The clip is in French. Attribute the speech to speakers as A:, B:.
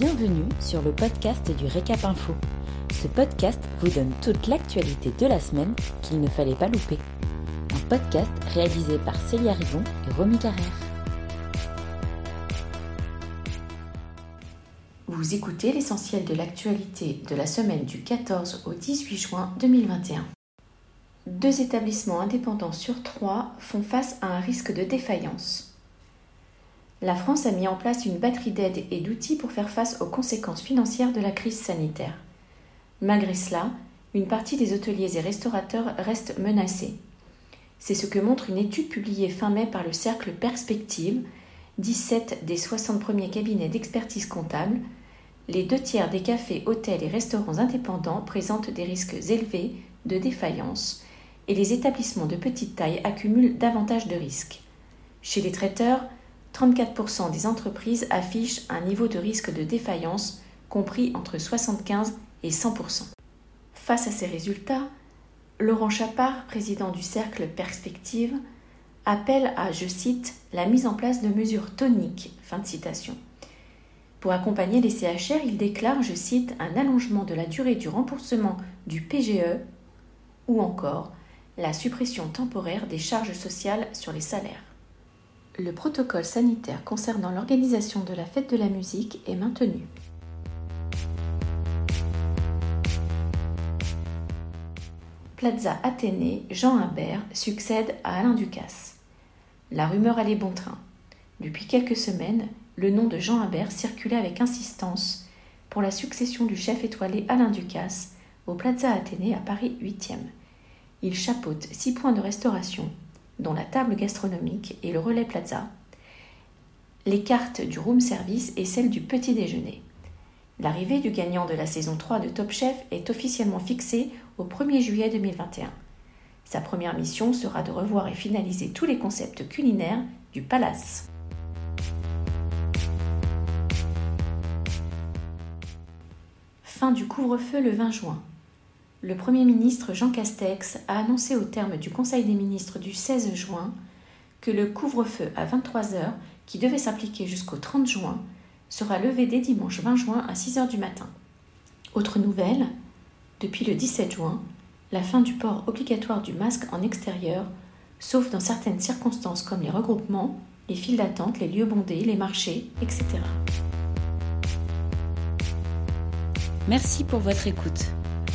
A: Bienvenue sur le podcast du Récap Info. Ce podcast vous donne toute l'actualité de la semaine qu'il ne fallait pas louper. Un podcast réalisé par Célia Rivon et Romy Carrère. Vous écoutez l'essentiel de l'actualité de la semaine du 14 au 18 juin 2021. Deux établissements indépendants sur trois font face à un risque de défaillance la France a mis en place une batterie d'aides et d'outils pour faire face aux conséquences financières de la crise sanitaire. Malgré cela, une partie des hôteliers et restaurateurs reste menacée. C'est ce que montre une étude publiée fin mai par le Cercle Perspective, 17 des 60 premiers cabinets d'expertise comptable. Les deux tiers des cafés, hôtels et restaurants indépendants présentent des risques élevés de défaillance et les établissements de petite taille accumulent davantage de risques. Chez les traiteurs, 34% des entreprises affichent un niveau de risque de défaillance compris entre 75 et 100%. Face à ces résultats, Laurent Chapard, président du Cercle Perspective, appelle à, je cite, la mise en place de mesures toniques. Fin de citation. Pour accompagner les CHR, il déclare, je cite, un allongement de la durée du remboursement du PGE ou encore la suppression temporaire des charges sociales sur les salaires le protocole sanitaire concernant l'organisation de la fête de la musique est maintenu. Plaza Athénée, Jean Humbert succède à Alain Ducasse. La rumeur allait bon train. Depuis quelques semaines, le nom de Jean Humbert circulait avec insistance pour la succession du chef étoilé Alain Ducasse au Plaza Athénée à Paris 8e. Il chapeaute six points de restauration, dont la table gastronomique et le relais plaza, les cartes du room service et celles du petit déjeuner. L'arrivée du gagnant de la saison 3 de Top Chef est officiellement fixée au 1er juillet 2021. Sa première mission sera de revoir et finaliser tous les concepts culinaires du palace. Fin du couvre-feu le 20 juin le Premier ministre Jean Castex a annoncé au terme du Conseil des ministres du 16 juin que le couvre-feu à 23 heures, qui devait s'appliquer jusqu'au 30 juin, sera levé dès dimanche 20 juin à 6 heures du matin. Autre nouvelle, depuis le 17 juin, la fin du port obligatoire du masque en extérieur, sauf dans certaines circonstances comme les regroupements, les files d'attente, les lieux bondés, les marchés, etc. Merci pour votre écoute.